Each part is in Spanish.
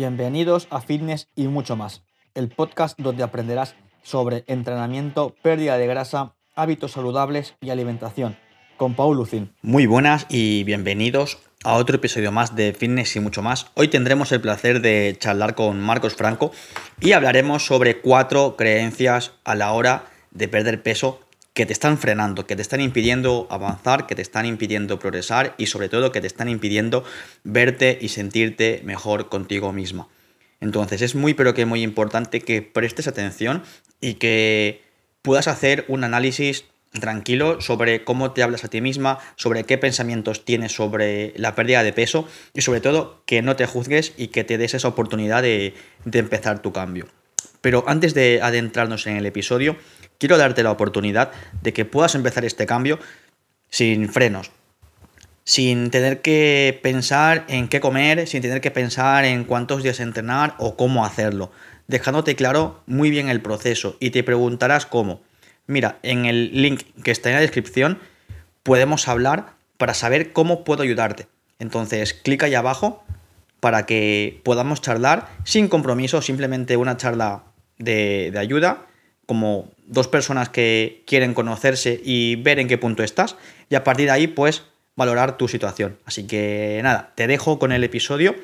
Bienvenidos a Fitness y mucho más, el podcast donde aprenderás sobre entrenamiento, pérdida de grasa, hábitos saludables y alimentación, con Paul Lucin. Muy buenas y bienvenidos a otro episodio más de Fitness y mucho más. Hoy tendremos el placer de charlar con Marcos Franco y hablaremos sobre cuatro creencias a la hora de perder peso que te están frenando, que te están impidiendo avanzar, que te están impidiendo progresar y sobre todo que te están impidiendo verte y sentirte mejor contigo misma. Entonces es muy pero que muy importante que prestes atención y que puedas hacer un análisis tranquilo sobre cómo te hablas a ti misma, sobre qué pensamientos tienes sobre la pérdida de peso y sobre todo que no te juzgues y que te des esa oportunidad de, de empezar tu cambio. Pero antes de adentrarnos en el episodio, quiero darte la oportunidad de que puedas empezar este cambio sin frenos, sin tener que pensar en qué comer, sin tener que pensar en cuántos días entrenar o cómo hacerlo, dejándote claro muy bien el proceso y te preguntarás cómo. Mira, en el link que está en la descripción podemos hablar para saber cómo puedo ayudarte. Entonces, clica ahí abajo para que podamos charlar sin compromiso, simplemente una charla de, de ayuda como dos personas que quieren conocerse y ver en qué punto estás y a partir de ahí pues valorar tu situación. Así que nada, te dejo con el episodio,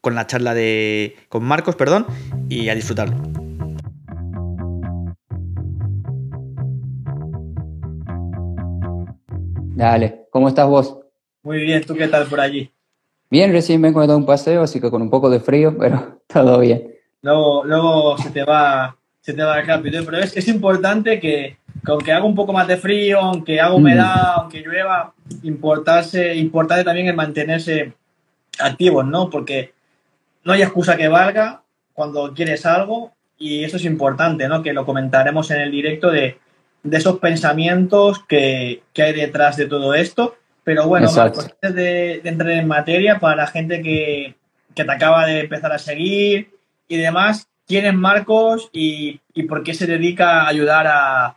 con la charla de con Marcos, perdón, y a disfrutarlo. Dale, ¿cómo estás vos? Muy bien, ¿tú qué tal por allí? Bien, recién vengo de dar un paseo, así que con un poco de frío, pero todo bien. Luego, luego se te va se te va rápido. Pero es, es importante que, aunque haga un poco más de frío, aunque haga humedad, aunque llueva, importarse, importante también el mantenerse activos, ¿no? Porque no hay excusa que valga cuando quieres algo y eso es importante, ¿no? Que lo comentaremos en el directo de, de esos pensamientos que, que, hay detrás de todo esto. Pero bueno, antes de, de, entrar en materia, para la gente que, que te acaba de empezar a seguir y demás, quién es Marcos y, y por qué se dedica a ayudar a,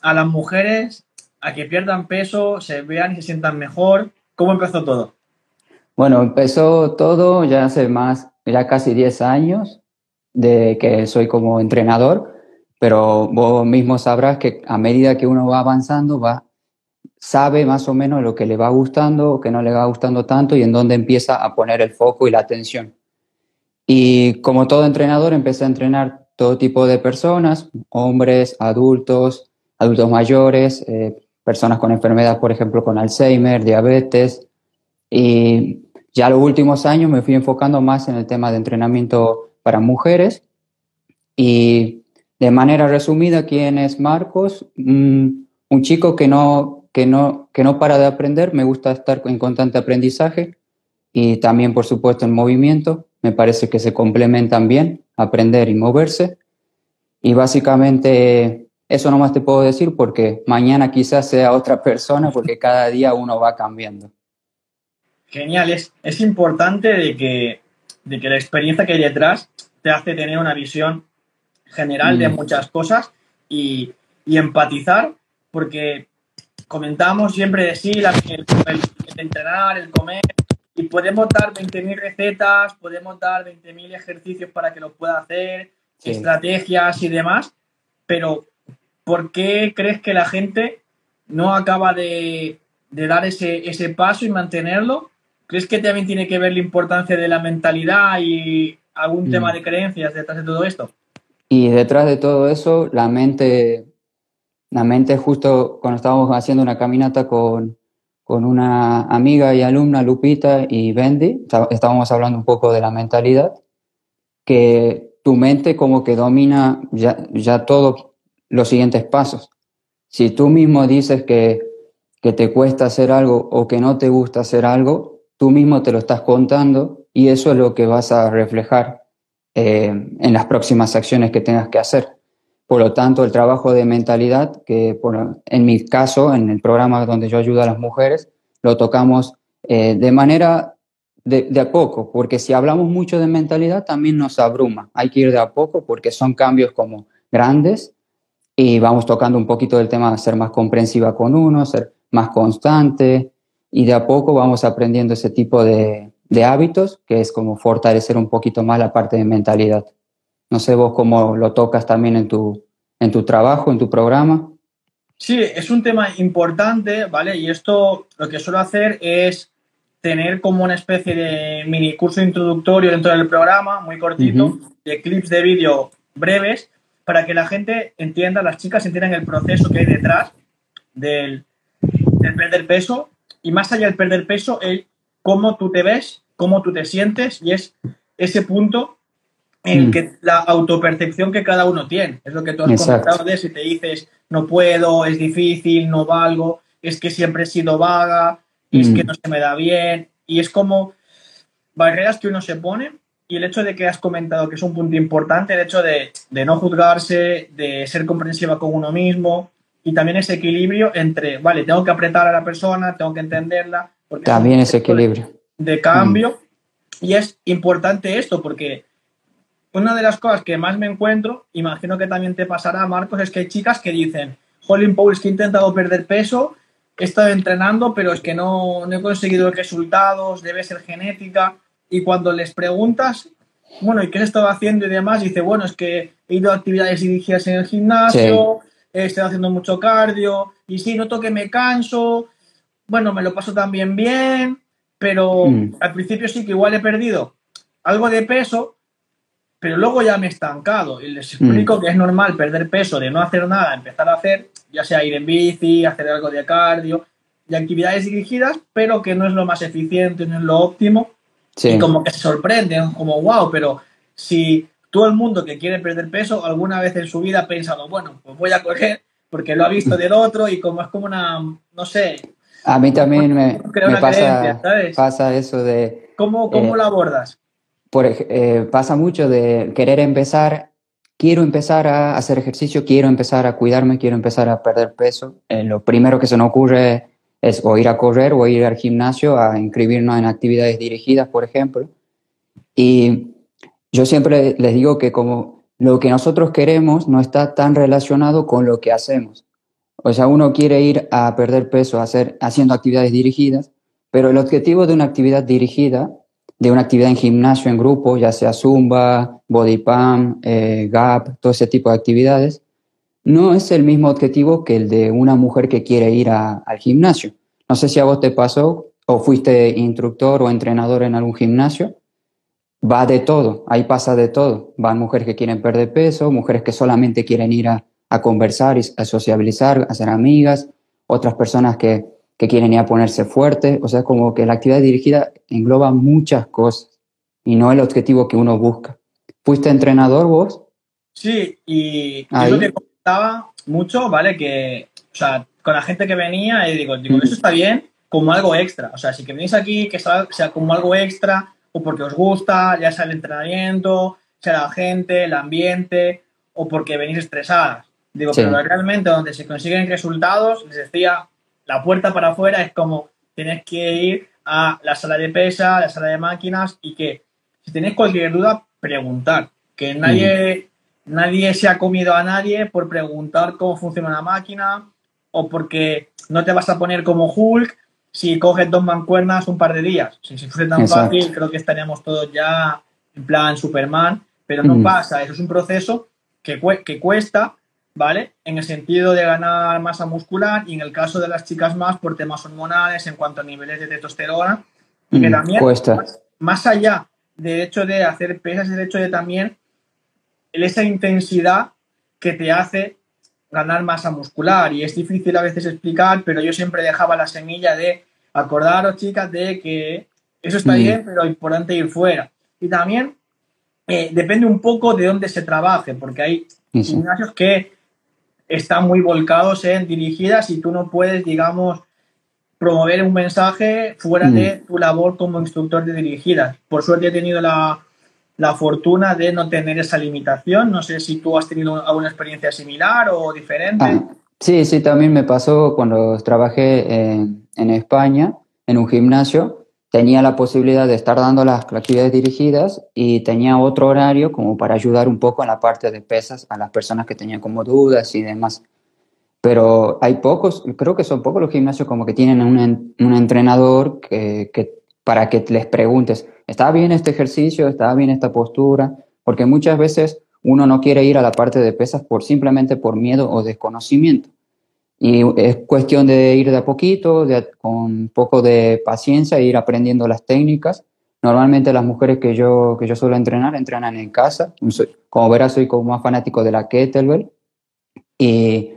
a, las mujeres a que pierdan peso, se vean y se sientan mejor. ¿Cómo empezó todo? Bueno, empezó todo ya hace más, ya casi 10 años de que soy como entrenador, pero vos mismo sabrás que a medida que uno va avanzando, va, sabe más o menos lo que le va gustando o que no le va gustando tanto y en dónde empieza a poner el foco y la atención. Y como todo entrenador, empecé a entrenar todo tipo de personas, hombres, adultos, adultos mayores, eh, personas con enfermedad, por ejemplo, con Alzheimer, diabetes. Y ya los últimos años me fui enfocando más en el tema de entrenamiento para mujeres. Y de manera resumida, ¿quién es Marcos? un chico que no, que, no, que no para de aprender, me gusta estar en constante aprendizaje y también, por supuesto, en movimiento me parece que se complementan bien, aprender y moverse. Y básicamente eso nomás te puedo decir porque mañana quizás sea otra persona porque cada día uno va cambiando. Genial, es, es importante de que, de que la experiencia que hay detrás te hace tener una visión general de muchas cosas y, y empatizar porque comentamos siempre de sí, la, el, el, el entrenar, el comer, y podemos dar 20.000 recetas, podemos dar 20.000 ejercicios para que lo pueda hacer, sí. estrategias y demás, pero ¿por qué crees que la gente no acaba de, de dar ese, ese, paso y mantenerlo? ¿Crees que también tiene que ver la importancia de la mentalidad y algún mm. tema de creencias detrás de todo esto? Y detrás de todo eso, la mente, la mente justo cuando estábamos haciendo una caminata con, con una amiga y alumna, Lupita y Bendy, estábamos hablando un poco de la mentalidad, que tu mente como que domina ya, ya todos los siguientes pasos. Si tú mismo dices que, que te cuesta hacer algo o que no te gusta hacer algo, tú mismo te lo estás contando y eso es lo que vas a reflejar eh, en las próximas acciones que tengas que hacer. Por lo tanto, el trabajo de mentalidad, que en mi caso, en el programa donde yo ayudo a las mujeres, lo tocamos eh, de manera de, de, a poco, porque si hablamos mucho de mentalidad también nos abruma. Hay que ir de a poco porque son cambios como grandes y vamos tocando un poquito del tema de ser más comprensiva con uno, ser más constante y de a poco vamos aprendiendo ese tipo de, de hábitos, que es como fortalecer un poquito más la parte de mentalidad. No sé vos cómo lo tocas también en tu, en tu trabajo, en tu programa. Sí, es un tema importante, ¿vale? Y esto lo que suelo hacer es tener como una especie de mini curso introductorio dentro del programa, muy cortito, de clips de vídeo breves, para que la gente entienda, las chicas entiendan el proceso que hay detrás del, del perder peso y más allá del perder peso, el cómo tú te ves, cómo tú te sientes y es ese punto en mm. que la autopercepción que cada uno tiene. Es lo que tú has comentado de si te dices no puedo, es difícil, no valgo, es que siempre he sido vaga, es que mm. no se me da bien. Y es como barreras que uno se pone y el hecho de que has comentado que es un punto importante, el hecho de, de no juzgarse, de ser comprensiva con uno mismo y también ese equilibrio entre, vale, tengo que apretar a la persona, tengo que entenderla. Porque también ese equilibrio. De, cambio. Mm. Y es importante esto porque una de las cosas que más me encuentro, imagino que también te pasará, Marcos, es que hay chicas que dicen, Holly Paul es que he intentado perder peso, he estado entrenando, pero es que no, no he conseguido resultados, debe ser genética. Y cuando les preguntas, bueno, ¿y qué he estado haciendo y demás? Dice, bueno, es que he ido a actividades dirigidas en el gimnasio, he estado haciendo mucho cardio, y sí, noto que me canso, bueno, me lo paso también bien, pero mm. al principio sí que igual he perdido algo de peso, pero luego ya me he estancado y les explico mm. que es normal perder peso de no hacer nada, empezar a hacer, ya sea ir en bici, hacer algo de cardio y actividades dirigidas, pero que no es lo más eficiente, no es lo óptimo. Y como que se sorprenden, como wow, pero si todo el mundo que quiere perder peso alguna vez en su vida ha pensado, bueno, pues voy a correr porque lo ha visto del otro y como es como una, no sé. A mí también me, pasa, pasa, eso de... ¿Cómo, cómo eh, lo abordas? Por, eh, pasa mucho de querer empezar, quiero empezar a hacer ejercicio, quiero empezar a cuidarme, quiero empezar a perder peso. Eh, lo primero que se nos ocurre es o ir a correr o ir al gimnasio a inscribirnos en actividades dirigidas, por ejemplo. Y yo siempre les digo que como lo que nosotros queremos no está tan relacionado con lo que hacemos. O sea, uno quiere ir a perder peso hacer, haciendo actividades dirigidas, pero el objetivo de una actividad dirigida de una actividad en gimnasio en grupo, ya sea Zumba, Body Pump, eh, Gap, todo ese tipo de actividades, no es el mismo objetivo que el de una mujer que quiere ir al gimnasio. No sé si a vos te pasó o fuiste instructor o entrenador en algún gimnasio. Va de todo, ahí pasa de todo. Van mujeres que quieren perder peso, mujeres que solamente quieren ir a, a conversar, a sociabilizar, a ser amigas, otras personas que que quieren ir a ponerse fuerte, o sea, como que la actividad dirigida engloba muchas cosas y no el objetivo que uno busca. ¿Fuiste entrenador vos? Sí, y yo lo que comentaba mucho, ¿vale? Que, o sea, con la gente que venía, y digo, digo, eso está bien como algo extra. O sea, si que venís aquí, que sea, sea como algo extra, o porque os gusta, ya sea el entrenamiento, sea la gente, el ambiente, o porque venís estresadas. Digo, pero realmente donde se consiguen resultados, les decía, la puerta para afuera es como tienes que ir a la sala de pesa, a la sala de máquinas y que si tenéis cualquier duda, preguntar. Que nadie, nadie se ha comido a nadie por preguntar cómo funciona una máquina o porque no te vas a poner como Hulk si coges dos mancuernas un par de días. Si, fuese tan fácil, creo que estaríamos todos ya en plan Superman, pero no pasa. Eso es un proceso que, que cuesta ¿vale? En el sentido de ganar masa muscular y en el caso de las chicas más por temas hormonales en cuanto a niveles de testosterona. Y que mm, también, Más, allá del hecho de hacer pesas, el hecho de también esa intensidad que te hace ganar masa muscular. Y es difícil a veces explicar, pero yo siempre dejaba la semilla de acordaros, chicas, de que eso está mm. bien, pero importante ir fuera. Y también eh, depende un poco de dónde se trabaje, porque hay gimnasios que están muy volcados en dirigidas y tú no puedes, digamos, promover un mensaje fuera de mm. tu labor como instructor de dirigidas. Por suerte he tenido la, fortuna de no tener esa limitación. No sé si tú has tenido alguna experiencia similar o diferente. Ah, sí, sí, también me pasó cuando trabajé en, en España en un gimnasio tenía la posibilidad de estar dando las actividades dirigidas y tenía otro horario como para ayudar un poco en la parte de pesas a las personas que tenían como dudas y demás. Pero hay pocos, creo que son pocos los gimnasios como que tienen un, entrenador que, para que les preguntes, ¿está bien este ejercicio? ¿Está bien esta postura? Porque muchas veces uno no quiere ir a la parte de pesas por simplemente por miedo o desconocimiento. Y es cuestión de ir de a poquito, con un poco de paciencia, ir aprendiendo las técnicas. Normalmente las mujeres que yo, que yo suelo entrenar, entrenan en casa. Como verás, soy como más fanático de la kettlebell. Y,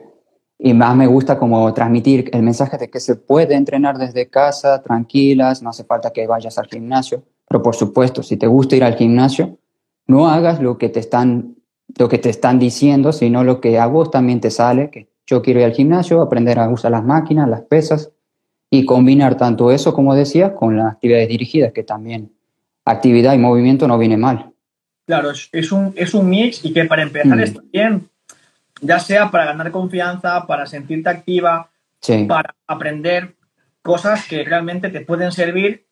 y más me gusta como transmitir el mensaje de que se puede entrenar desde casa, tranquilas, no hace falta que vayas al gimnasio. Pero por supuesto, si te gusta ir al gimnasio, no hagas lo que te están, lo que te están diciendo, sino lo que a vos también te sale, que yo quiero ir al gimnasio, aprender a usar las máquinas, las pesas y combinar tanto eso, como decía, con las actividades dirigidas, que también actividad y movimiento no viene mal. Claro, es, un, es un mix y que para empezar mm. está bien, ya sea para ganar confianza, para sentirte activa, para aprender cosas que realmente te pueden servir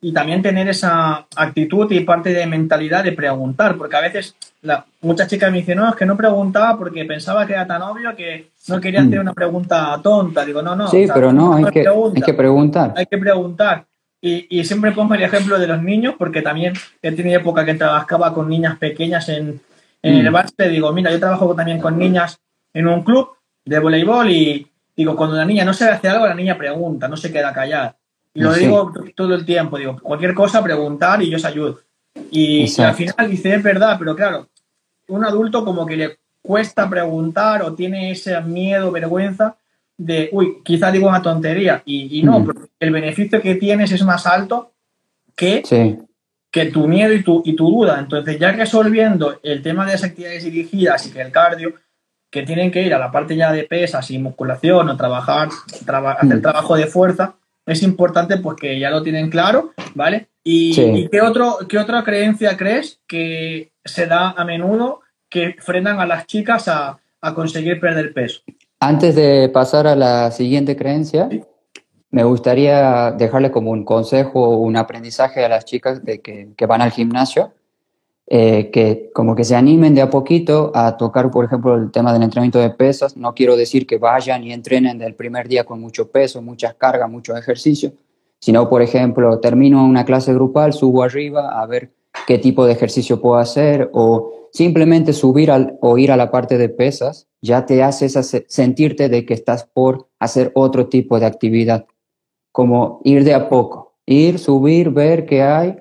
y también tener esa actitud y parte de mentalidad de preguntar, porque a veces la, muchas chicas me dicen, no, es que no preguntaba porque pensaba que era tan obvio que no quería hacer mm. una pregunta tonta. Digo, no, no. Sí, pero no, hay que, hay que, preguntar. Hay que preguntar. Y, y, siempre pongo el ejemplo de los niños, porque también he tenido época que trabajaba con niñas pequeñas en, en el mm. bar. Te digo, mira, yo trabajo también con niñas en un club de voleibol y digo, cuando la niña no sabe hacer algo, la niña pregunta, no se queda callada. Lo digo todo el tiempo, digo, cualquier cosa, preguntar y yo os ayudo. Y, al final dice, es verdad, pero claro, un adulto como que le cuesta preguntar o tiene ese miedo, vergüenza de, uy, quizá digo una tontería. Y, no, mm. el beneficio que tienes es más alto que, que tu miedo y tu, y tu duda. Entonces, ya resolviendo el tema de las actividades dirigidas y que el cardio, que tienen que ir a la parte ya de pesas y musculación o trabajar, hacer mm. trabajo de fuerza, es importante porque ya lo tienen claro, ¿vale? ¿Y, qué, otro, qué otra creencia crees que se da a menudo que frenan a las chicas a, conseguir perder peso? Antes de pasar a la siguiente creencia, me gustaría dejarle como un consejo o un aprendizaje a las chicas de que, que van al gimnasio, eh, que como que se animen de a poquito a tocar, por ejemplo, el tema del entrenamiento de pesas. No quiero decir que vayan y entrenen del primer día con mucho peso, muchas cargas, mucho ejercicio, sino, por ejemplo, termino una clase grupal, subo arriba a ver qué tipo de ejercicio puedo hacer o simplemente subir al, o ir a la parte de pesas ya te hace sentirte de que estás por hacer otro tipo de actividad, como ir de a poco, ir, subir, ver qué hay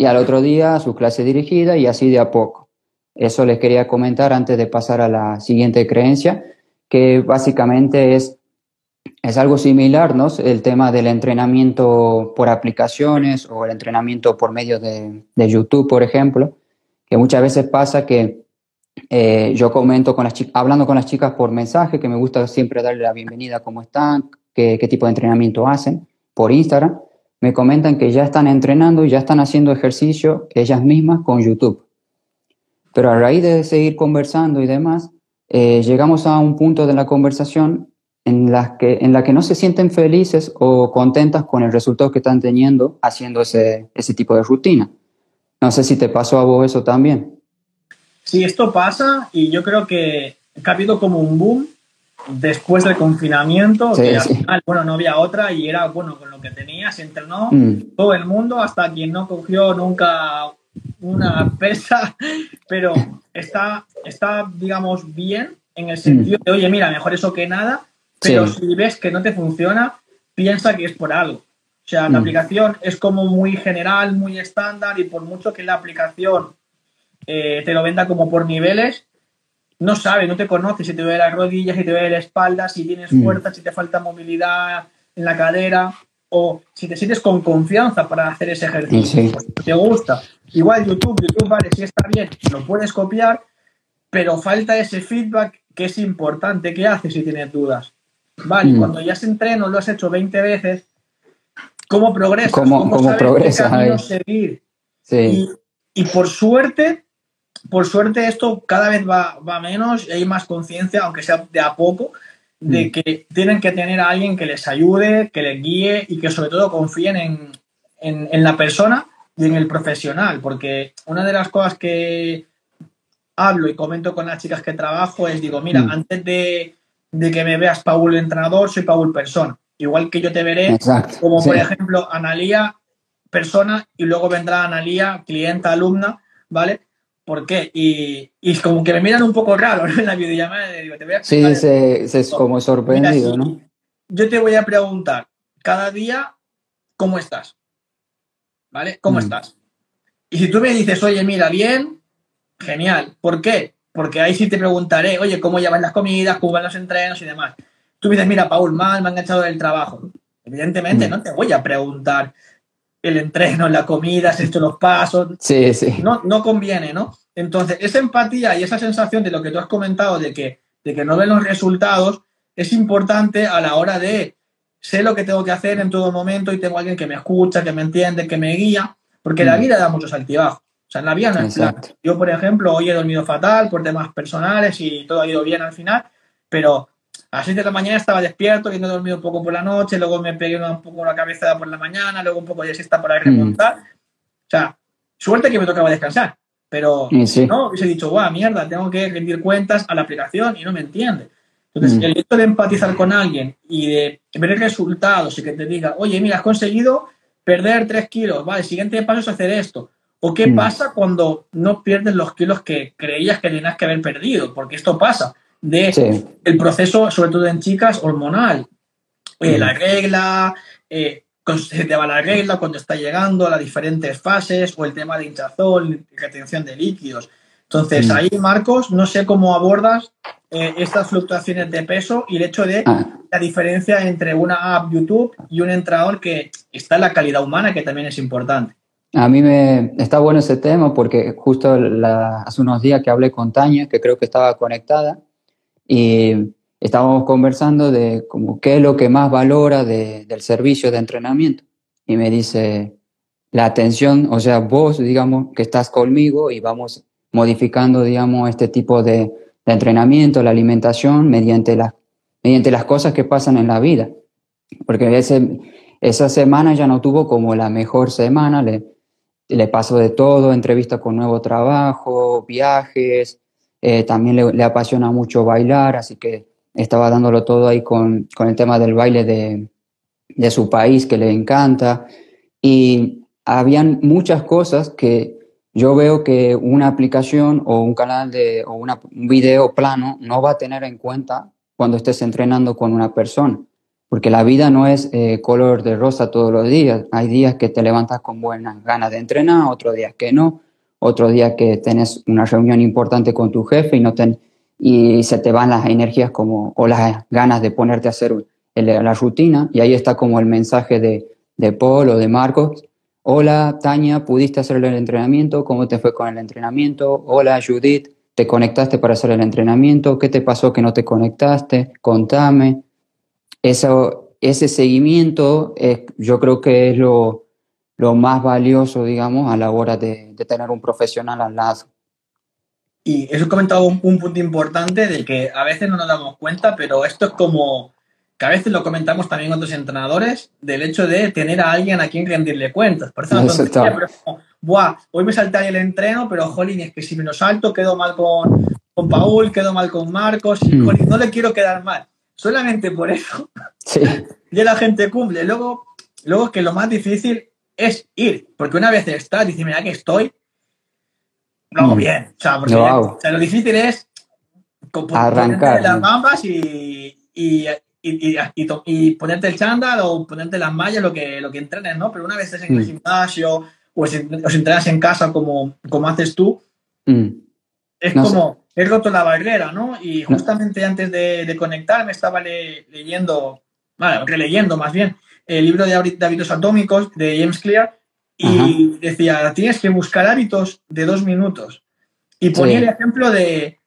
y al otro día su clase dirigida y así de a poco. Eso les quería comentar antes de pasar a la siguiente creencia, que básicamente es, es algo similar, ¿no? El tema del entrenamiento por aplicaciones o el entrenamiento por medio de, de YouTube, por ejemplo, que muchas veces pasa que eh, yo comento con las chicas, hablando con las chicas por mensaje, que me gusta siempre darle la bienvenida, cómo están, qué, qué tipo de entrenamiento hacen, por Instagram me comentan que ya están entrenando y ya están haciendo ejercicio ellas mismas con YouTube. Pero a raíz de seguir conversando y demás, eh, llegamos a un punto de la conversación en la, que, en la que no se sienten felices o contentas con el resultado que están teniendo haciendo ese, ese tipo de rutina. No sé si te pasó a vos eso también. Sí, esto pasa y yo creo que ha habido como un boom después del confinamiento, que al final, bueno, no había otra y era, bueno, con que tenía, se entrenó mm. todo el mundo, hasta quien no cogió nunca una pesa, pero está, está, digamos, bien en el sentido mm. de, oye, mira, mejor eso que nada, pero si ves que no te funciona, piensa que es por algo. O sea, la mm. aplicación es como muy general, muy estándar y por mucho que la aplicación eh, te lo venda como por niveles, no sabe, no te conoce si te duele las rodillas, si te duele la espalda, si tienes mm. fuerza, si te falta movilidad en la cadera o si te sientes con confianza para hacer ese ejercicio. Te gusta. Igual YouTube, YouTube, vale, si está bien, lo puedes copiar, pero falta ese feedback que es importante. ¿Qué haces si tienes dudas? Vale, mm. cuando ya se entreno, lo has hecho 20 veces, ¿cómo progresas? ¿Cómo, ¿Cómo, progresas? seguir? Sí. y por suerte, por suerte esto cada vez va, va menos y hay más conciencia, aunque sea de a poco, de mm. que tienen que tener a alguien que les ayude, que les guíe y que sobre todo confíen en, en, la persona y en el profesional, porque una de las cosas que hablo y comento con las chicas que trabajo es, digo, mira, mm. antes de, de, que me veas Paul entrenador, soy Paul persona. Igual que yo te veré, como por ejemplo Analía persona y luego vendrá Analía, clienta, alumna, ¿vale? ¿Por qué? Y, y como que me miran un poco raro ¿no? en la videollamada. Digo, te voy a sí, se, se, es como sorprendido, Mira, ¿no? Yo te voy a preguntar cada día cómo estás. ¿Vale? ¿Cómo Mm. estás? Y si tú me dices, oye, mira, bien, genial. ¿Por qué? Porque ahí sí te preguntaré, oye, ¿cómo llevan las comidas, cómo van los entrenos y demás? Tú me dices, mira, Paul, mal, me han enganchado del trabajo. Evidentemente, Mm. no te voy a preguntar el entreno, la comida, has hecho los pasos, Sí, sí. no, no conviene, ¿no? Entonces, esa empatía y esa sensación de lo que tú has comentado, de que, de que no ven los resultados, es importante a la hora de sé lo que tengo que hacer en todo momento y tengo alguien que me escucha, que me entiende, que me guía, porque la Mm. vida da muchos altibajos. O sea, en la vida no es plan. Yo, por ejemplo, hoy he dormido fatal por temas personales y todo ha ido bien al final, pero a las 6 de la mañana estaba despierto y no he dormido un poco por la noche, luego me pegué un poco la cabezada por la mañana, luego un poco de siesta para remontar. O sea, suerte que me tocaba descansar, pero sí. no, hubiese dicho, guau, mierda, tengo que rendir cuentas a la aplicación y no me entiende. Entonces, Mm. el hecho de empatizar con alguien y de ver resultados y que te diga, oye, mira, has conseguido perder 3 kilos, vale, el siguiente paso es hacer esto. ¿O qué Mm. pasa cuando no pierdes los kilos que creías que tenías que haber perdido? Porque esto pasa de Sí. el proceso, sobre todo en chicas, hormonal. Eh, Mm. La regla, eh, cuando se te va la regla, cuando está llegando, las diferentes fases, o el tema de hinchazón, retención de líquidos. Entonces, Mm. ahí, Marcos, no sé cómo abordas eh, estas fluctuaciones de peso y el hecho de Ah, la diferencia entre una app YouTube y un entrenador que está en la calidad humana, que también es importante. A mí me está bueno ese tema porque justo la- hace unos días que hablé con Tania, que creo que estaba conectada, y estábamos conversando de como qué es lo que más valora de- del servicio de entrenamiento. Y me dice, la atención, o sea, vos, digamos, que estás conmigo y vamos modificando, digamos, este tipo de, de entrenamiento, la alimentación, mediante las, mediante las cosas que pasan en la vida. Porque esa semana ya no tuvo como la mejor semana, le, le pasó de todo, entrevista con nuevo trabajo, viajes, eh, también le, apasiona mucho bailar, así que estaba dándolo todo ahí con, con el tema del baile de, de su país que le encanta. Y habían muchas cosas que yo veo que una aplicación o un canal de, o una, un video plano no va a tener en cuenta cuando estés entrenando con una persona. Porque la vida no es eh, color de rosa todos los días. Hay días que te levantas con buenas ganas de entrenar, otros días que no, otro día que tenés una reunión importante con tu jefe y, no ten, y se te van las energías como, o las ganas de ponerte a hacer el, la rutina. Y ahí está como el mensaje de, de Paul o de Marcos. Hola, Tania, ¿pudiste hacer el entrenamiento? ¿Cómo te fue con el entrenamiento? Hola, Judith, ¿te conectaste para hacer el entrenamiento? ¿Qué te pasó que no te conectaste? Contame. Eso, ese seguimiento yo creo que es lo, lo más valioso, digamos, a la hora de, de tener un profesional al lado. Y eso he comentado un, un, punto importante de que a veces no nos damos cuenta, pero esto es como que a veces lo comentamos también otros entrenadores, del hecho de tener a alguien a quien rendirle cuentas. Por eso, no tontería, pero Buah, hoy me salté el entreno, pero jolín, es que si me lo salto quedo mal con, con Paul, quedo mal con Marcos, y, Mm. jolín, no le quiero quedar mal. Solamente por eso Sí, ya la gente cumple. Luego, luego es que lo más difícil es ir, porque una vez estás, dices, mira que estoy, lo hago Mm. bien. O sea, porque Lo o sea, lo difícil es Arrancar, las ¿no? bambas y, y, y, y- ponerte el chándal o ponerte las mallas, lo que, lo que entrenes, ¿no? Pero una vez estés en el Mm. gimnasio o si, entrenas en casa como, como haces tú, Mm, es como, he roto la barrera, ¿no? Y justamente antes de, conectarme estaba le- leyendo, bueno, releyendo más bien, el libro de hábit- de hábitos atómicos de James Clear y decía, tienes que buscar hábitos de dos minutos. Y ponía Sí. el ejemplo de,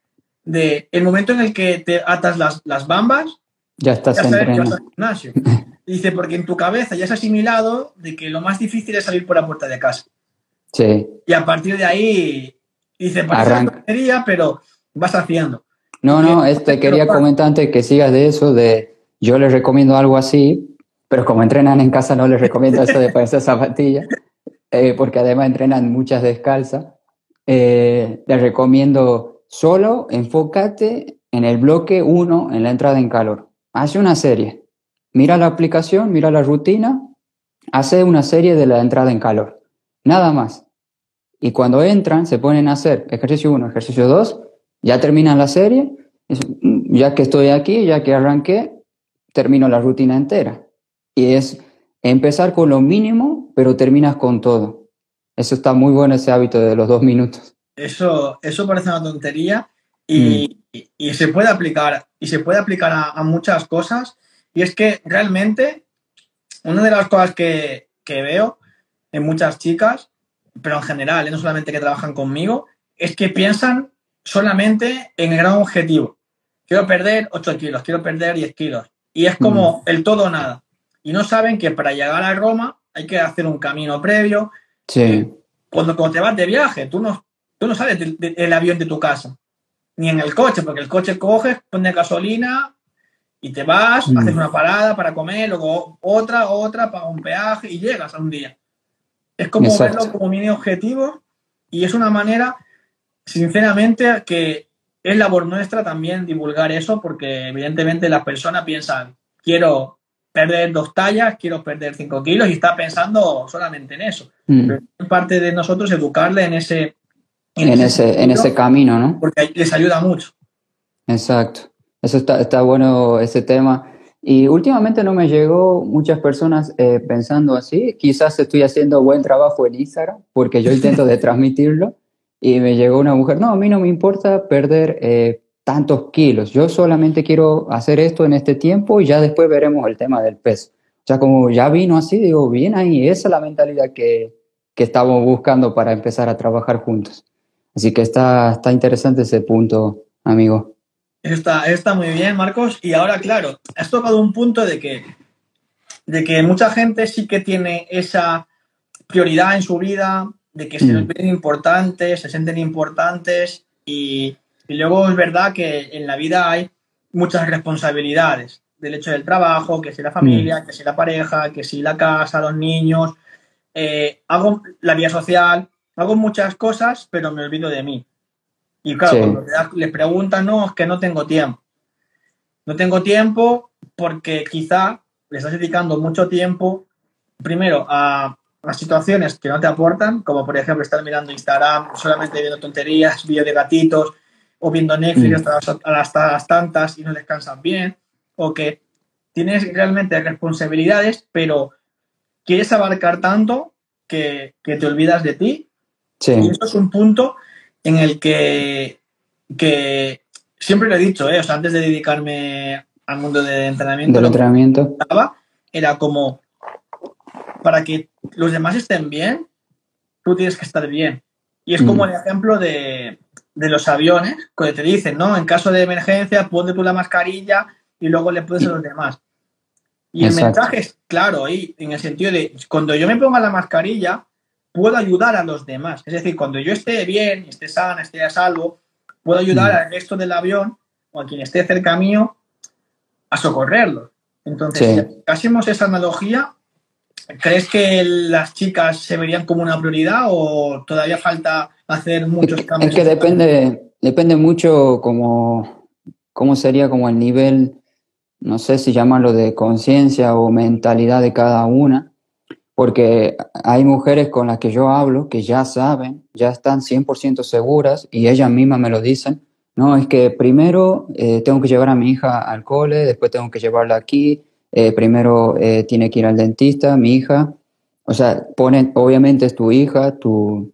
de el momento en el que te atas las, las bambas, ya estás ya sabes que vas entrenando. al gimnasio. Dice, porque en tu cabeza ya has asimilado de que lo más difícil es salir por la puerta de casa. Sí. Y a partir de ahí, dice, parece Arranca. tontería, pero vas haciendo. No, no, este quería comentar antes que sigas de eso, de yo les recomiendo algo así, pero como entrenan en casa no les recomiendo eso de ponerse zapatillas, eh, porque además entrenan muchas descalzas. Eh, les recomiendo solo enfócate en el bloque 1, en la entrada en calor. Hace una serie. Mira la aplicación, mira la rutina hace una serie de la entrada en calor, nada más. Y cuando entran, se ponen a hacer ejercicio 1, ejercicio 2, ya terminan la serie, mm, ya que estoy aquí, ya que arranqué, termino la rutina entera. Y es empezar con lo mínimo, pero terminas con todo. Eso está muy bueno, ese hábito de los dos minutos. Eso, eso parece una tontería y, mm. se puede aplicar, y se puede aplicar a, muchas cosas. Y es que realmente, una de las cosas que, que veo en muchas chicas, pero en general, ¿eh? no solamente que trabajan conmigo, es que piensan solamente en el gran objetivo. Quiero perder 8 kilos, quiero perder 10 kilos. Y es como mm. el todo o nada. Y no saben que para llegar a Roma hay que hacer un camino previo. Sí. Cuando, cuando te vas de viaje, tú no, tú no sales del, avión de tu casa, ni en el coche, porque el coche coges, pones gasolina y te vas, mm. haces una parada para comer, luego otra, otra, para un peaje y llegas a un día. Es como verlo como mini objetivo y es una manera, sinceramente, que es labor nuestra también divulgar eso porque evidentemente las personas piensan, quiero perder dos tallas, quiero perder cinco kilos y está pensando solamente en eso. Mm. es parte de nosotros educarle en ese... En, ese, en ese camino, ¿no? Porque les ayuda mucho. Exacto. Eso está, está bueno, ese tema. Y últimamente no me llegó muchas personas eh, pensando así. Quizás estoy haciendo buen trabajo en Instagram porque yo intento de transmitirlo. Y me llegó una mujer, no, a mí no me importa perder eh, tantos kilos. Yo solamente quiero hacer esto en este tiempo y ya después veremos el tema del peso. O sea, como ya vino así, digo, bien ahí, esa es la mentalidad que, que estamos buscando para empezar a trabajar juntos. Así que está, está interesante ese punto, amigo. Está, está muy bien, Marcos. Y ahora, claro, has tocado un punto de que, de que mucha gente sí que tiene esa prioridad en su vida, de que se mm. ven importantes, se sienten importantes y, y luego es verdad que en la vida hay muchas responsabilidades del hecho del trabajo, que si la familia, mm. que si la pareja, que si la casa, los niños. Eh, hago la vida social, hago muchas cosas, pero me olvido de mí. Y claro, cuando les preguntan, no, es que no tengo tiempo. No tengo tiempo porque quizá le estás dedicando mucho tiempo, primero, a las situaciones que no te aportan, como por ejemplo estar mirando Instagram, solamente viendo tonterías, vídeos de gatitos, o viendo Netflix mm. hasta, las, tantas y no descansan bien, o que tienes realmente responsabilidades, pero quieres abarcar tanto que, te olvidas de ti. Y eso es un punto en el que, que siempre lo he dicho, ¿eh? antes de dedicarme al mundo de entrenamiento, del entrenamiento. era como, para que los demás estén bien, tú tienes que estar bien. Y es como mm. el ejemplo de, de los aviones, cuando te dicen, ¿no? En caso de emergencia, ponte tú la mascarilla y luego le puedes a los demás. Y el mensaje es claro ahí, en el sentido de, cuando yo me ponga la mascarilla, puedo ayudar a los demás. Es decir, cuando yo esté bien, esté sana, esté a salvo, puedo ayudar mm. al resto del avión o a quien esté cerca mío a socorrerlo. Entonces, si hacemos esa analogía, ¿crees que las chicas se verían como una prioridad o todavía falta hacer muchos cambios. Es que depende, depende mucho como, cómo sería como el nivel, no sé si llamarlo de conciencia o mentalidad de cada una, porque hay mujeres con las que yo hablo que ya saben, ya están 100% seguras y ellas mismas me lo dicen. No, es que primero eh, tengo que llevar a mi hija al cole, después tengo que llevarla aquí, eh, primero eh, tiene que ir al dentista, mi hija. O sea, ponen, obviamente es tu hija, tu,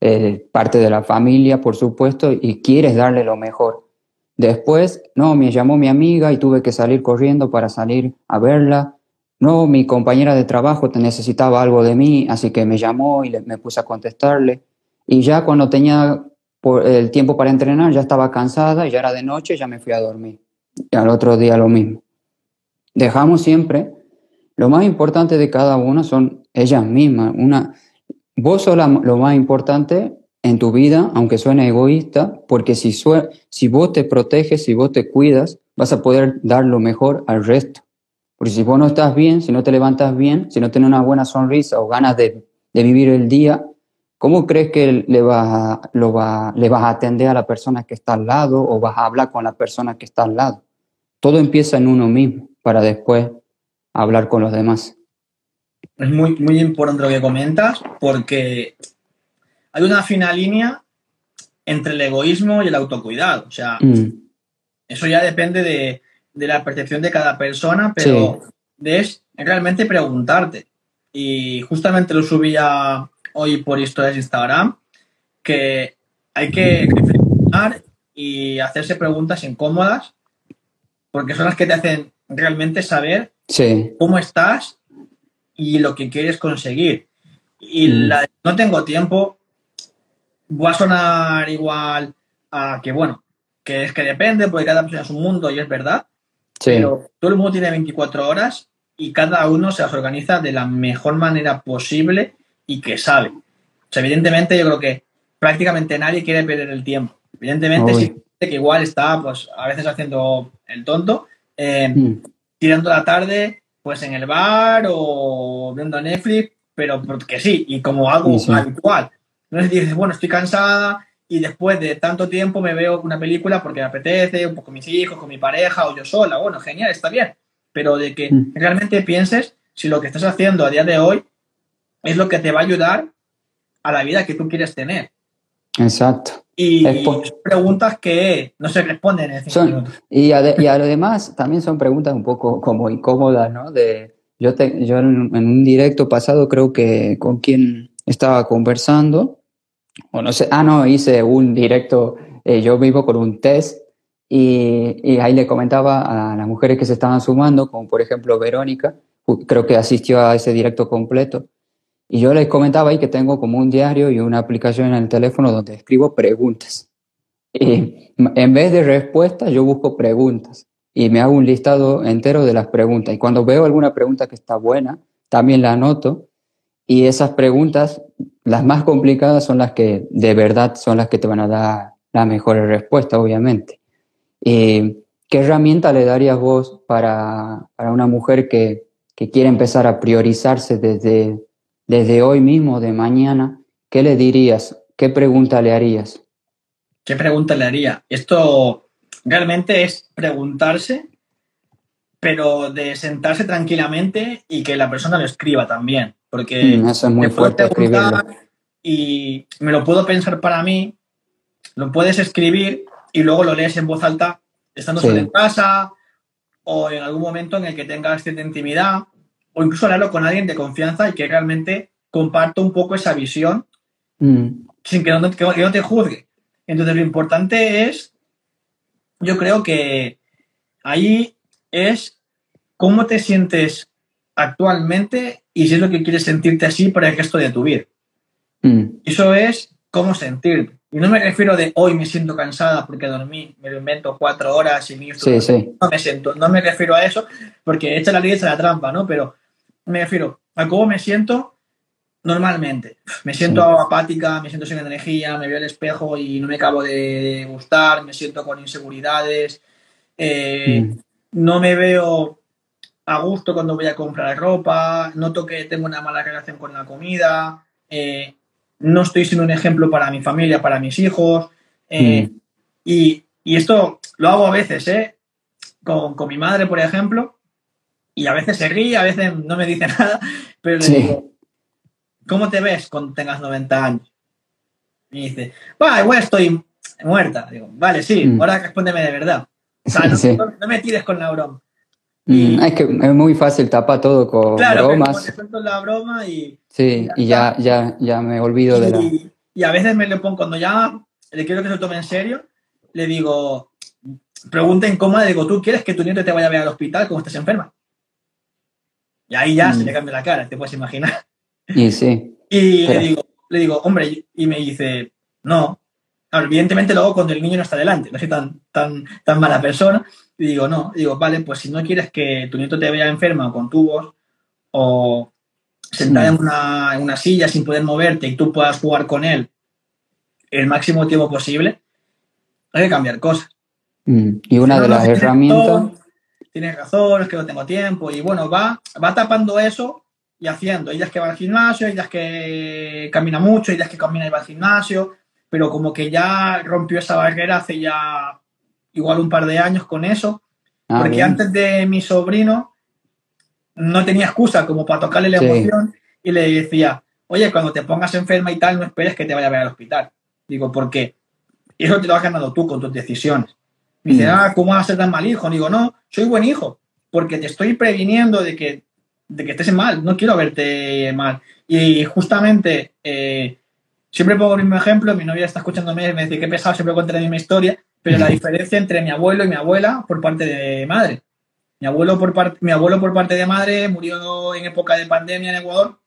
eh, parte de la familia, por supuesto, y quieres darle lo mejor. Después, no, me llamó mi amiga y tuve que salir corriendo para salir a verla. No, mi compañera de trabajo necesitaba algo de mí, así que me llamó y me puse a contestarle. Y ya cuando tenía el tiempo para entrenar, ya estaba cansada, ya era de noche, ya me fui a dormir. Y al otro día lo mismo. Dejamos siempre, lo más importante de cada uno son ellas mismas. Una, Vos sos lo más importante en tu vida, aunque suene egoísta, porque si, si vos te proteges, si vos te cuidas, vas a poder dar lo mejor al resto. Porque si vos no estás bien, si no te levantas bien, si no tienes una buena sonrisa o ganas de, vivir el día, ¿cómo crees que le vas, a, lo va, le vas a atender a la persona que está al lado o vas a hablar con la persona que está al lado? Todo empieza en uno mismo para después hablar con los demás. es muy, muy importante lo que comentas porque hay una fina línea entre el egoísmo y el autocuidado. O sea, Mm, eso ya depende de, de la percepción de cada persona, pero es realmente preguntarte. Y justamente lo subía hoy por historias de Instagram, que hay que reflexionar y hacerse preguntas incómodas, porque son las que te hacen realmente saber sí, cómo estás y lo que quieres conseguir. Y Mm. la no tengo tiempo va a sonar igual a que, bueno, que es que depende, porque cada persona es un mundo y es verdad, sí, pero todo el mundo tiene 24 horas y cada uno se las organiza de la mejor manera posible y que sabe. O sea, evidentemente yo creo que prácticamente nadie quiere perder el tiempo. Evidentemente sí que igual está pues a veces haciendo el tonto, eh, Mm, tirando la tarde pues en el bar o viendo Netflix, pero porque sí, y como algo Sí, sí. habitual. No es dices, bueno, estoy cansada y después de tanto tiempo me veo una película porque me apetece, un poco con mis hijos, con mi pareja o yo sola. Bueno, genial, está bien. Pero de que Mm. realmente pienses si lo que estás haciendo a día de hoy es lo que te va a ayudar a la vida que tú quieres tener. Exacto. Y preguntas que no se responden en Son-. Y, ade- y además también son preguntas un poco como incómodas, ¿no? De, yo te- yo en, en un directo pasado creo que con quien estaba conversando, o no sé, ah, no, hice un directo eh, yo vivo con un test y, y ahí le comentaba a las mujeres que se estaban sumando, como por ejemplo Verónica, creo que asistió a ese directo completo, y yo les comentaba ahí que tengo como un diario y una aplicación en el teléfono donde escribo preguntas. Y en vez de respuestas, yo busco preguntas y me hago un listado entero de las preguntas. Y cuando veo alguna pregunta que está buena, también la anoto. Y esas preguntas, las más complicadas, son las que de verdad son las que te van a dar la mejor respuesta, obviamente. ¿Y qué herramienta le darías vos para, para una mujer que, que quiere empezar a priorizarse desde, desde hoy mismo, de mañana? ¿Qué le dirías? ¿Qué pregunta le harías? ¿Qué pregunta le haría? Esto realmente es preguntarse, pero de sentarse tranquilamente y que la persona lo escriba también. Porque Mm, eso es muy fuerte escribirlo. y me lo puedo pensar para mí, lo puedes escribir y luego lo lees en voz alta estando Sí. solo en casa o en algún momento en el que tengas cierta intimidad o incluso hablarlo con alguien de confianza y que realmente comparta un poco esa visión Mm, sin que no, que no- que no te juzgue. Entonces, lo importante es, yo creo que ahí es cómo te sientes actualmente y si es lo que quieres sentirte así para el resto de tu vida. mm, Eso es cómo sentirte. Y no me refiero de hoy me siento cansada porque dormí, me lo invento cuatro horas y mi sí, sí. no me siento, no me refiero a eso, porque echa la ley, echa la trampa, ¿no? Pero me refiero a cómo me siento normalmente. Me siento Sí. apática, me siento sin energía, me veo al espejo y no me acabo de gustar, me siento con inseguridades, eh, Mm, no me veo a gusto cuando voy a comprar ropa, noto que tengo una mala relación con la comida, eh, no estoy siendo un ejemplo para mi familia, para mis hijos. eh, Mm. y, y esto lo hago a veces, ¿eh? Con, con mi madre, por ejemplo, y a veces se ríe, a veces no me dice nada, pero le digo, ¿cómo te ves cuando tengas 90 años? Y dice, va, igual estoy muerta. Digo, vale, sí, Mm. ahora respóndeme de verdad. O sea, no, Sí. no- no me tires con la broma. Mm, es que es muy fácil tapar todo con Claro, bromas. cuento la broma y, Sí, y ya, ya, ya me olvido de la. y, y a veces me le pongo, cuando ya le quiero que se lo tome en serio, le digo, pregunta incómoda, le digo, ¿tú quieres que tu nieto te vaya a ver al hospital como estás enferma? Y ahí ya se Mm. le cambia la cara, te puedes imaginar. Y sí, Y Pero- le digo, le digo, hombre, y me dice, no. Claro, evidentemente lo hago cuando el niño no está delante, no soy tan, tan, tan mala persona. Y digo, no, y digo, vale, pues si no quieres que tu nieto te vea enferma o con tubos, o sentada Mm. en, una, en una silla sin poder moverte y tú puedas jugar con él el máximo tiempo posible, hay que cambiar cosas. Mm, y una de las herramientas. Tienes razón, es que no tengo tiempo. Y bueno, va, va tapando eso y haciendo. Ellas que van al gimnasio, ellas que camina mucho, ellas que camina y va al gimnasio, pero como que ya rompió esa barrera hace ya igual un par de años con eso. Ah, porque bien. antes de mi sobrino, no tenía excusa como para tocarle la emoción y le decía, oye, cuando te pongas enferma y tal, no esperes que te vaya a ver al hospital. Digo, porque eso te lo has ganado tú con tus decisiones. Me dice, mm. ah, ¿cómo vas a ser tan mal hijo? Digo, no, soy buen hijo, porque te estoy previniendo de que, de que estés mal, no quiero verte mal. Y justamente, eh, siempre pongo el mismo ejemplo, mi novia está escuchándome y me dice, qué pesado, siempre cuento la misma historia, pero la diferencia entre mi abuelo y mi abuela por parte de madre. Mi abuelo por, parte, mi abuelo por parte de madre murió en época de pandemia en Ecuador,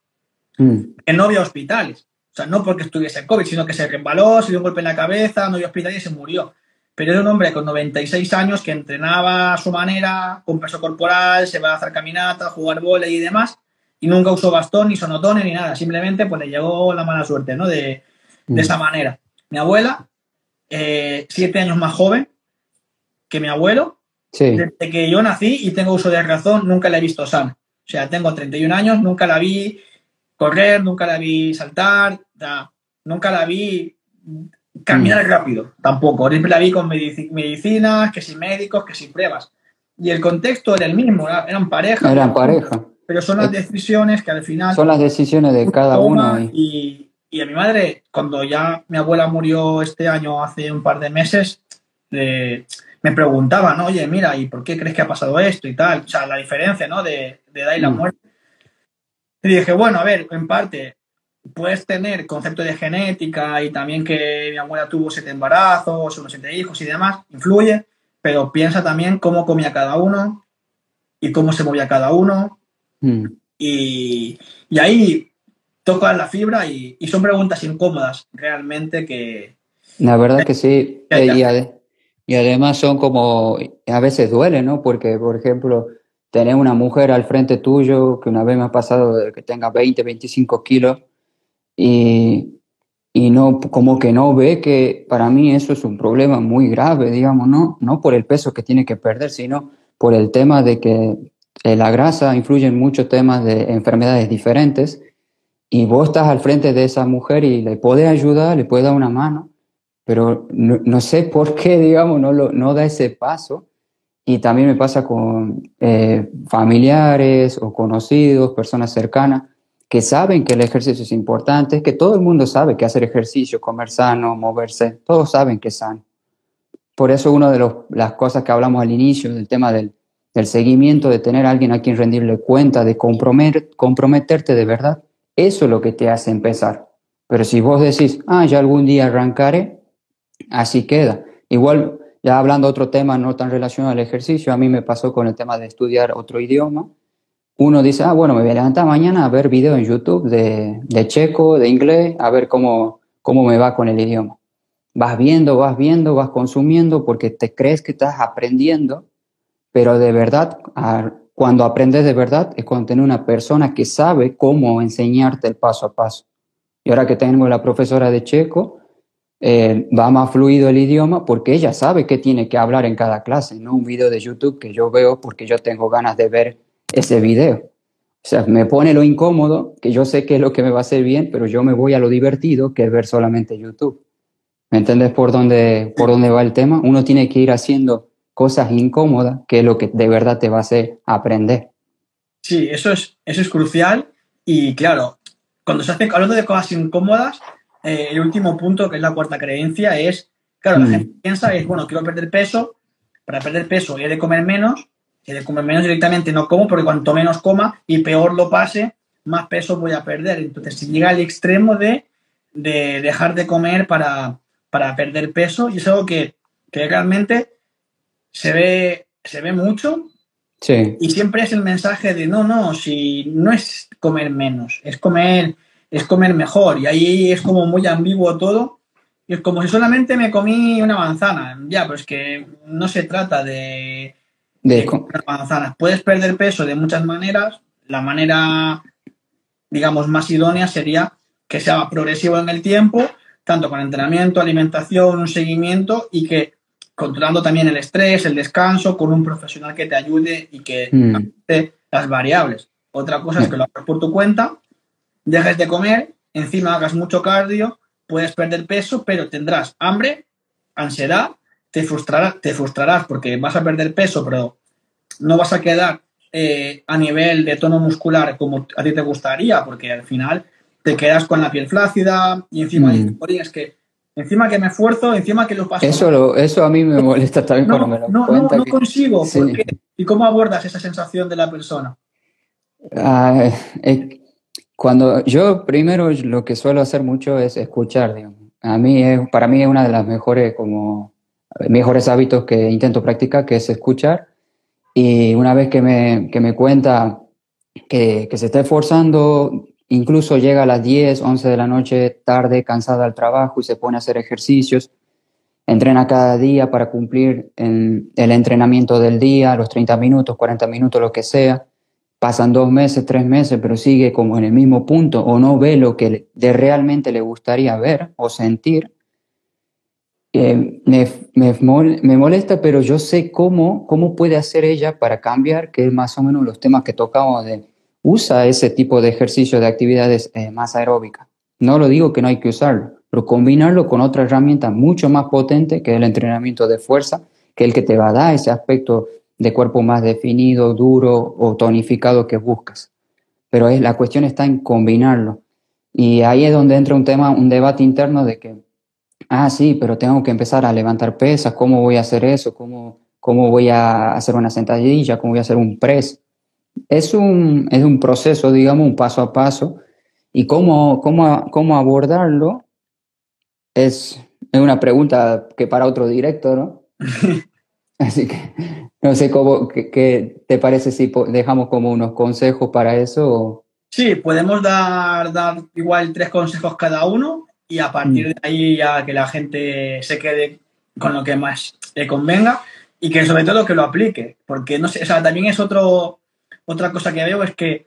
mm. que no había hospitales. O sea, no porque estuviese COVID, sino que se resbaló, se dio un golpe en la cabeza, no había hospital y se murió. Pero era un hombre con 96 años que entrenaba a su manera, con peso corporal, se va a hacer caminata, jugar volei y demás, y nunca usó bastón, ni sonotones, ni nada. Simplemente pues le llegó la mala suerte, ¿no? De, de mm. esa manera. Mi abuela, eh, siete años más joven que mi abuelo, desde que yo nací y tengo uso de razón, nunca la he visto sana. O sea, tengo 31 años, nunca la vi correr, nunca la vi saltar, nunca la vi caminar mm. rápido, tampoco. Siempre la vi con medicinas, que sin médicos, que sin pruebas. Y el contexto era el mismo, eran pareja. Eran pareja. Pero son las decisiones que al final... Son las decisiones de cada uno. Y, y, a mi madre, cuando ya mi abuela murió este año, hace un par de meses, me preguntaba, ¿no? Oye, mira, ¿y por qué crees que ha pasado esto y tal? O sea, la diferencia, ¿no? De, de edad y la mm. muerte. Y dije, bueno, a ver, en parte, puedes tener concepto de genética y también que mi abuela tuvo siete embarazos, unos siete hijos y demás, influye, pero piensa también cómo comía cada uno y cómo se movía cada uno. Mm. Y, y, ahí toca la fibra y, son preguntas incómodas realmente que... La verdad que sí. Eh, y, y además son como, a veces duele, ¿no? Porque, por ejemplo, tener una mujer al frente tuyo, que una vez me ha pasado de que tenga 20, 25 kilos, y, y no, como que no ve que para mí eso es un problema muy grave, digamos, no, no por el peso que tiene que perder, sino por el tema de que eh, la grasa influye en muchos temas de enfermedades diferentes, y vos estás al frente de esa mujer y le puedes ayudar, le puedes dar una mano, pero no, no sé por qué, digamos, no, lo, no da ese paso. Y también me pasa con eh, familiares o conocidos, personas cercanas, que saben que el ejercicio es importante, que todo el mundo sabe que hacer ejercicio, comer sano, moverse, todos saben que es sano. Por eso una de las cosas que hablamos al inicio del tema del, del seguimiento, de tener alguien a quien rendirle cuenta, de comprometer, comprometerte de verdad, eso es lo que te hace empezar. Pero si vos decís, ah, ya algún día arrancaré, así queda. Igual ya hablando otro tema no tan relacionado al ejercicio, a mí me pasó con el tema de estudiar otro idioma. Uno dice, ah, bueno, me voy a levantar mañana a ver videos en YouTube de, de checo, de inglés, a ver cómo, cómo me va con el idioma. Vas viendo, vas viendo, vas consumiendo porque te crees que estás aprendiendo, pero de verdad, cuando aprendes de verdad es cuando tienes una persona que sabe cómo enseñarte el paso a paso. Y ahora que tengo la profesora de checo, eh, va más fluido el idioma porque ella sabe qué tiene que hablar en cada clase, no un video de YouTube que yo veo porque yo tengo ganas de ver ese video. O sea, me pone lo incómodo, que yo sé que es lo que me va a hacer bien, pero yo me voy a lo divertido, que es ver solamente YouTube. ¿Me entiendes por dónde, por dónde va el tema? Uno tiene que ir haciendo cosas incómodas, que es lo que de verdad te va a hacer aprender. Sí, eso es, eso es crucial. Y claro, cuando se hace, hablando de cosas incómodas, eh, el último punto, que es la cuarta creencia, es, claro, la mm. gente piensa, es, bueno, quiero perder peso, para perder peso he de comer menos, he de comer menos directamente no como, porque cuanto menos coma y peor lo pase, más peso voy a perder. Entonces, si llega al extremo de, de dejar de comer para, para, perder peso, y es algo que, que realmente se ve, se ve mucho, Sí. Y siempre es el mensaje de no, no, si no es comer menos, es comer es comer mejor. Y ahí es como muy ambiguo todo. Y es como si solamente me comí una manzana. Ya, pues que no se trata de, de, manzanas. Puedes perder peso de muchas maneras. La manera, digamos, más idónea sería que sea progresivo en el tiempo, tanto con entrenamiento, alimentación, un seguimiento y que controlando también el estrés, el descanso, con un profesional que te ayude y que mm. las variables. Otra cosa es que lo hagas por tu cuenta dejes de comer, encima hagas mucho cardio, puedes perder peso, pero tendrás hambre, ansiedad, te frustrarás, te frustrarás porque vas a perder peso, pero no vas a quedar eh, a nivel de tono muscular como a ti te gustaría, porque al final te quedas con la piel flácida y encima Mm. es que encima que me esfuerzo, encima que lo paso. Eso, lo- eso a mí me molesta también no, cuando me lo no, no, cuenta. no que- consigo. Sí. ¿por qué? ¿Y cómo abordas esa sensación de la persona? Ah, eh, cuando yo primero lo que suelo hacer mucho es escuchar, digamos. A mí es, para mí es una de las mejores como mejores hábitos que intento practicar, que es escuchar. Y una vez que me, que me cuenta que, que se está esforzando, incluso llega a las 10, 11 de la noche, tarde, cansada al trabajo y se pone a hacer ejercicios, entrena cada día para cumplir el entrenamiento del día, los 30 minutos, 40 minutos, lo que sea pasan dos meses, tres meses, pero sigue como en el mismo punto o no ve lo que de realmente le gustaría ver o sentir, eh, me, me mol- me molesta, pero yo sé cómo, cómo puede hacer ella para cambiar, que es más o menos los temas que tocamos de usa ese tipo de ejercicio de actividades eh, más aeróbicas. No lo digo que no hay que usarlo, pero combinarlo con otra herramienta mucho más potente que el entrenamiento de fuerza, que es el que te va a dar ese aspecto de cuerpo más definido, duro o tonificado que buscas. Pero es, la cuestión está en combinarlo. Y ahí es donde entra un tema, un debate interno de que, ah, sí, pero tengo que empezar a levantar pesas, ¿cómo voy a hacer eso? ¿Cómo, cómo voy a hacer una sentadilla? ¿Cómo voy a hacer un press? Es un, es un proceso, digamos, un paso a paso. Y cómo, cómo, cómo abordarlo es, es una pregunta que para otro directo, ¿no? Así que no sé cómo, qué, qué te parece si dejamos como unos consejos para eso. o- Sí, podemos dar, dar igual tres consejos cada uno y a partir Mm. de ahí ya que la gente se quede con lo que más le convenga y que sobre todo que lo aplique. Porque no sé, o sea, también es otro, otra cosa que veo es que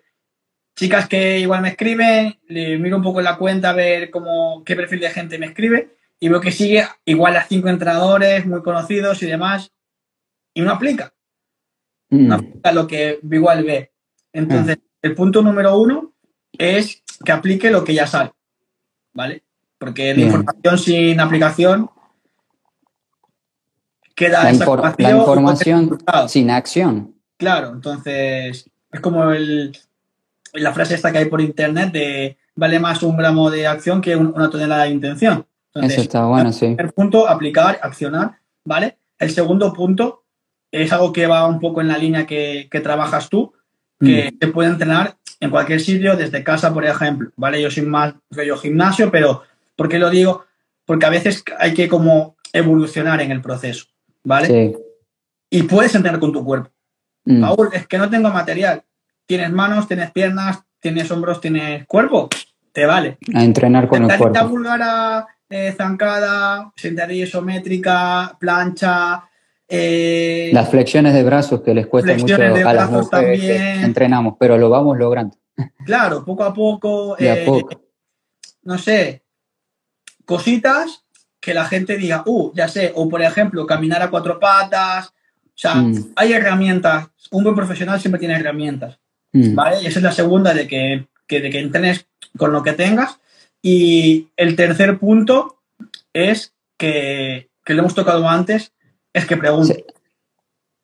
chicas que igual me escriben, le miro un poco en la cuenta a ver cómo, qué perfil de gente me escribe y veo que sigue igual a cinco entrenadores muy conocidos y demás y no aplica Mm, no aplica lo que igual ve. Entonces, el punto número uno es que aplique lo que ya sabe, ¿vale? Porque la Bien. información sin aplicación queda La, infor- la información tiene información sin acción. Claro, entonces es como el, la frase esta que hay por internet de vale más un gramo de acción que un- una tonelada de intención. Entonces, Eso está bueno, sí. primer punto, aplicar, accionar, ¿vale? El segundo punto es algo que va un poco en la línea que, que trabajas tú, que Mm, se puede entrenar en cualquier sitio, desde casa, por ejemplo, ¿vale? Yo soy más rollo gimnasio, pero ¿por qué lo digo? Porque a veces hay que como evolucionar en el proceso, ¿vale? sí. Y puedes entrenar con tu cuerpo. Mm, Paul, es que no tengo material. Tienes manos, tienes piernas, tienes hombros, tienes cuerpo. Te vale. a entrenar con el Sentadilla cuerpo. búlgara, eh, zancada, sentadilla isométrica, plancha, eh, Las flexiones de brazos que les cuesta mucho a las mujeres que entrenamos, pero lo vamos logrando. claro, poco a poco, De a eh, poco. no sé, cositas que la gente diga, uh, ya sé, o por ejemplo, caminar a cuatro patas, o sea, Mm. hay herramientas, un buen profesional siempre tiene herramientas, Mm, ¿vale? Y esa es la segunda de que, que- de que entrenes con lo que tengas. Y el tercer punto es que, que lo hemos tocado antes, es que pregunte. Sí.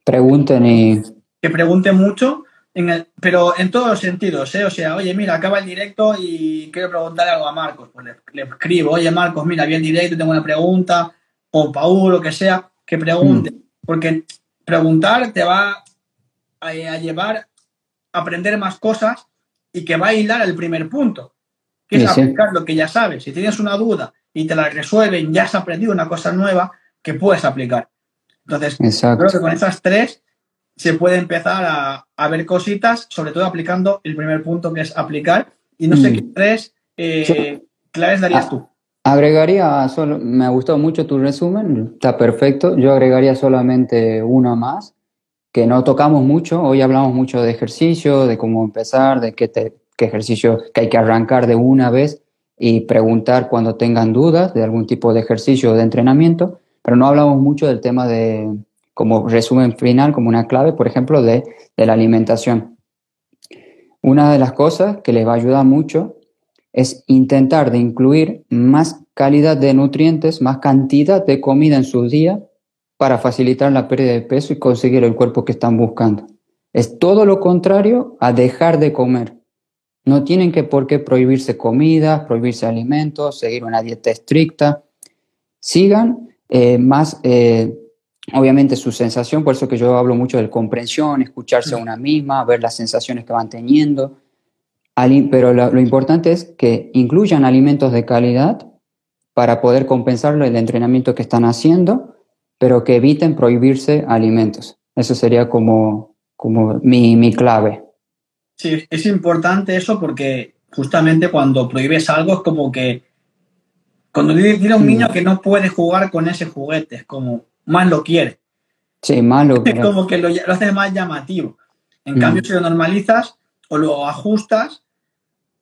Pregunten y que pregunte mucho, en el, pero en todos los sentidos, ¿eh? O sea, oye, mira, acaba el directo y quiero preguntarle algo a Marcos. Pues le, le escribo, oye, Marcos, mira, vi el directo, tengo una pregunta, o Paul, lo que sea, que pregunte. Porque preguntar te va a, a llevar a aprender más cosas y que va a hilar al primer punto, que es sí. aplicar lo que ya sabes. Si tienes una duda y te la resuelven, ya has aprendido una cosa nueva que puedes aplicar. Entonces, exacto. Creo que con esas tres se puede empezar a, a ver cositas, sobre todo aplicando el primer punto que es aplicar. Y no sé Mm. qué tres eh, Sí. claves darías Ah. tú. Agregaría solo, me gustó mucho tu resumen, está perfecto. Yo agregaría solamente una más, que no tocamos mucho. Hoy hablamos mucho de ejercicio, de cómo empezar, de qué, te- qué ejercicio que hay que arrancar de una vez y preguntar cuando tengan dudas de algún tipo de ejercicio o de entrenamiento, pero no hablamos mucho del tema de, como resumen final, como una clave, por ejemplo, de, de la alimentación. Una de las cosas que les va a ayudar mucho es intentar de incluir más calidad de nutrientes, más cantidad de comida en sus días para facilitar la pérdida de peso y conseguir el cuerpo que están buscando. Es todo lo contrario a dejar de comer. No tienen que por qué prohibirse comidas, prohibirse alimentos, seguir una dieta estricta. Sigan eh, más, eh, obviamente, su sensación, por eso que yo hablo mucho de comprensión, escucharse a una misma, ver las sensaciones que van teniendo. Pero lo, lo importante es que incluyan alimentos de calidad para poder compensarlo el entrenamiento que están haciendo, pero que eviten prohibirse alimentos. Eso sería como, como mi, mi clave. Sí, es importante eso porque justamente cuando prohíbes algo es como que cuando dile a un niño que no puede jugar con ese juguete, es como más lo quiere. Sí, más lo quiere. Es como que lo, lo hace más llamativo. En Mm. cambio, si lo normalizas o lo ajustas,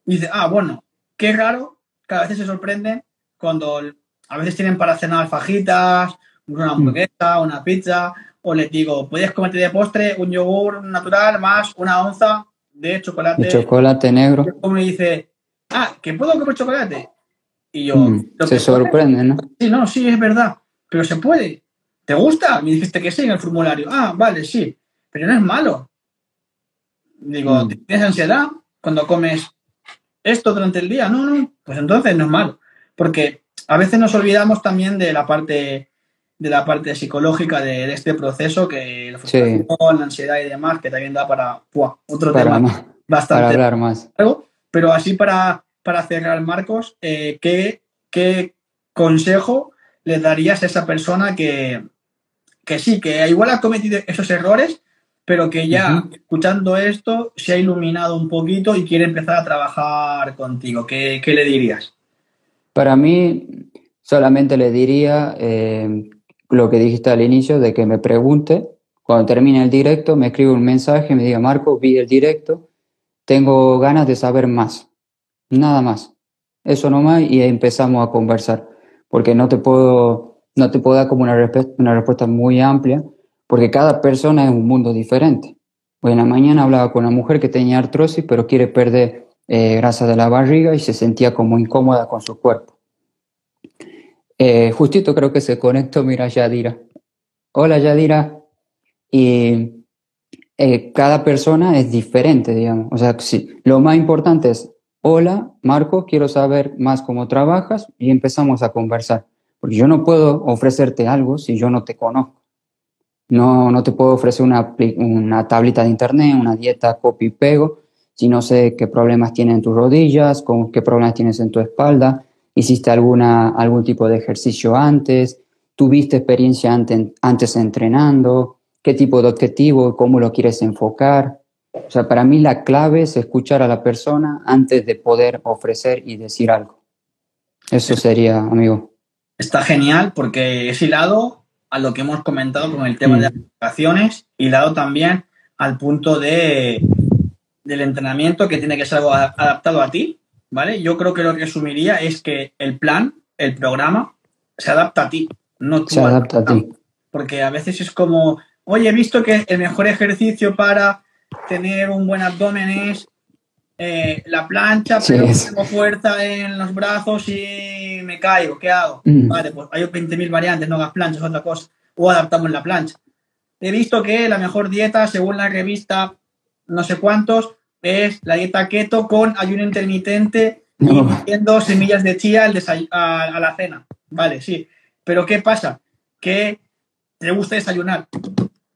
dices, ah, bueno, qué raro que a veces se sorprenden cuando a veces tienen para cenar fajitas, una hamburguesa, una pizza, o les digo, puedes comerte de postre un yogur natural más una onza de chocolate. De chocolate negro. Y me dice, ah, ¿que puedo comer chocolate? Y yo, Mm, "¿Lo se sorprende, ¿no? Sí, no, sí, es verdad, pero se puede. ¿Te gusta? Me dijiste que sí en el formulario. Ah, vale, sí, pero no es malo. Digo, Mm. ¿tienes ansiedad cuando comes esto durante el día? No, no, pues entonces no es malo. Porque a veces nos olvidamos también de la parte de la parte psicológica de, de este proceso, que la Sí. frustración, la ansiedad y demás, que también da para ¡buah! otro Para, tema más- para bastante hablar más. Pero así para, para cerrar, Marcos, eh, ¿qué, qué consejo le darías a esa persona que, que sí, que igual ha cometido esos errores, pero que ya escuchando esto se ha iluminado un poquito y quiere empezar a trabajar contigo? ¿Qué, qué le dirías? Para mí, solamente le diría eh, lo que dijiste al inicio, de que me pregunte, cuando termine el directo, me escribe un mensaje, me diga, Marco, vi el directo, tengo ganas de saber más, nada más. Eso nomás y empezamos a conversar, porque no te puedo, no te puedo dar como una, respe- una respuesta muy amplia, porque cada persona es un mundo diferente. Hoy en la mañana hablaba con una mujer que tenía artrosis, pero quiere perder eh, grasa de la barriga y se sentía como incómoda con su cuerpo. Eh, justito creo que se conectó, mira, Yadira. Hola, Yadira. Y eh, cada persona es diferente, digamos. O sea, sí, lo más importante es, hola, Marco, quiero saber más cómo trabajas y empezamos a conversar. Porque yo no puedo ofrecerte algo si yo no te conozco. No, no te puedo ofrecer una, una tablita de internet, una dieta copy y pego, si no sé qué problemas tienes en tus rodillas, con qué problemas tienes en tu espalda, hiciste alguna, algún tipo de ejercicio antes, tuviste experiencia ante- antes entrenando, qué tipo de objetivo, cómo lo quieres enfocar. O sea, para mí la clave es escuchar a la persona antes de poder ofrecer y decir algo. Eso sería, amigo. Está genial porque es hilado a lo que hemos comentado con el tema Mm. de aplicaciones, hilado también al punto de, del entrenamiento que tiene que ser algo adaptado a ti, ¿vale? Yo creo que lo que resumiría es que el plan, el programa, se adapta a ti, no tú Se adapta a ti. Porque a veces es como, oye, he visto que el mejor ejercicio para tener un buen abdomen es eh, la plancha, Sí, pero tengo fuerza en los brazos y me caigo, ¿qué hago? Mm. Vale, pues hay 20.000 variantes, no hagas planchas, otra cosa. O adaptamos la plancha. He visto que la mejor dieta, según la revista no sé cuántos, es la dieta keto con ayuno intermitente y No. metiendo semillas de chía al a, a la cena. Vale, sí. Pero ¿qué pasa? Que te gusta desayunar.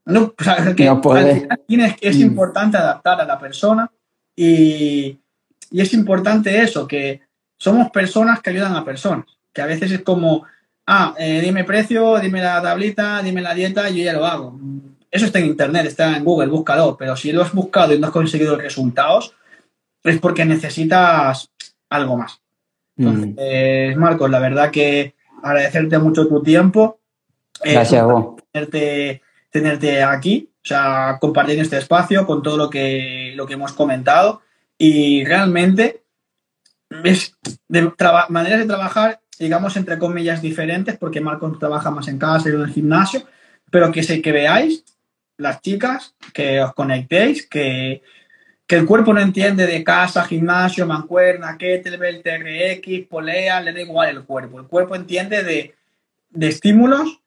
No, o sea, que No puede. al final tienes es Mm. importante adaptar a la persona y, y es importante eso, que somos personas que ayudan a personas. Que a veces es como, ah, eh, dime precio, dime la tablita, dime la dieta, yo ya lo hago. Eso está en internet, está en Google, búscalo. Pero si lo has buscado y no has conseguido resultados, es porque necesitas algo más. Mm. Entonces, Marcos, la verdad que agradecerte mucho tu tiempo. Eh, Gracias a vos. tenerte, tenerte aquí, o sea, compartir este espacio con todo lo que, lo que hemos comentado. Y realmente es de maneras de trabajar, digamos, entre comillas, diferentes, porque Marcos trabaja más en casa y en el gimnasio, pero que sé que veáis, las chicas, que os conectéis, que, que el cuerpo no entiende de casa, gimnasio, mancuerna, kettlebell, TRX, polea, le da igual el cuerpo. El cuerpo entiende de, de estímulos,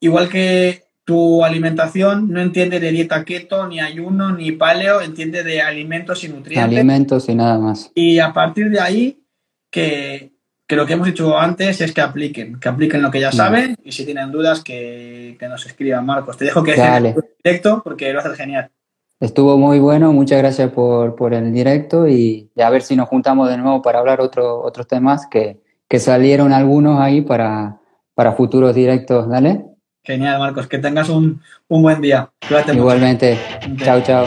igual que tu alimentación, no entiende de dieta keto, ni ayuno, ni paleo, entiende de alimentos y nutrientes. Alimentos y nada más. Y a partir de ahí, que, que lo que hemos dicho antes es que apliquen, que apliquen lo que ya saben y si tienen dudas que, que nos escriban, Marcos. Te dejo que Dale. en directo porque lo haces genial. Estuvo muy bueno, muchas gracias por, por el directo y, y a ver si nos juntamos de nuevo para hablar otro, otros temas que, que salieron algunos ahí para, para futuros directos. Dale. Genial, Marcos. Que tengas un, un buen día. Cuídate mucho. Igualmente. Chao, chao.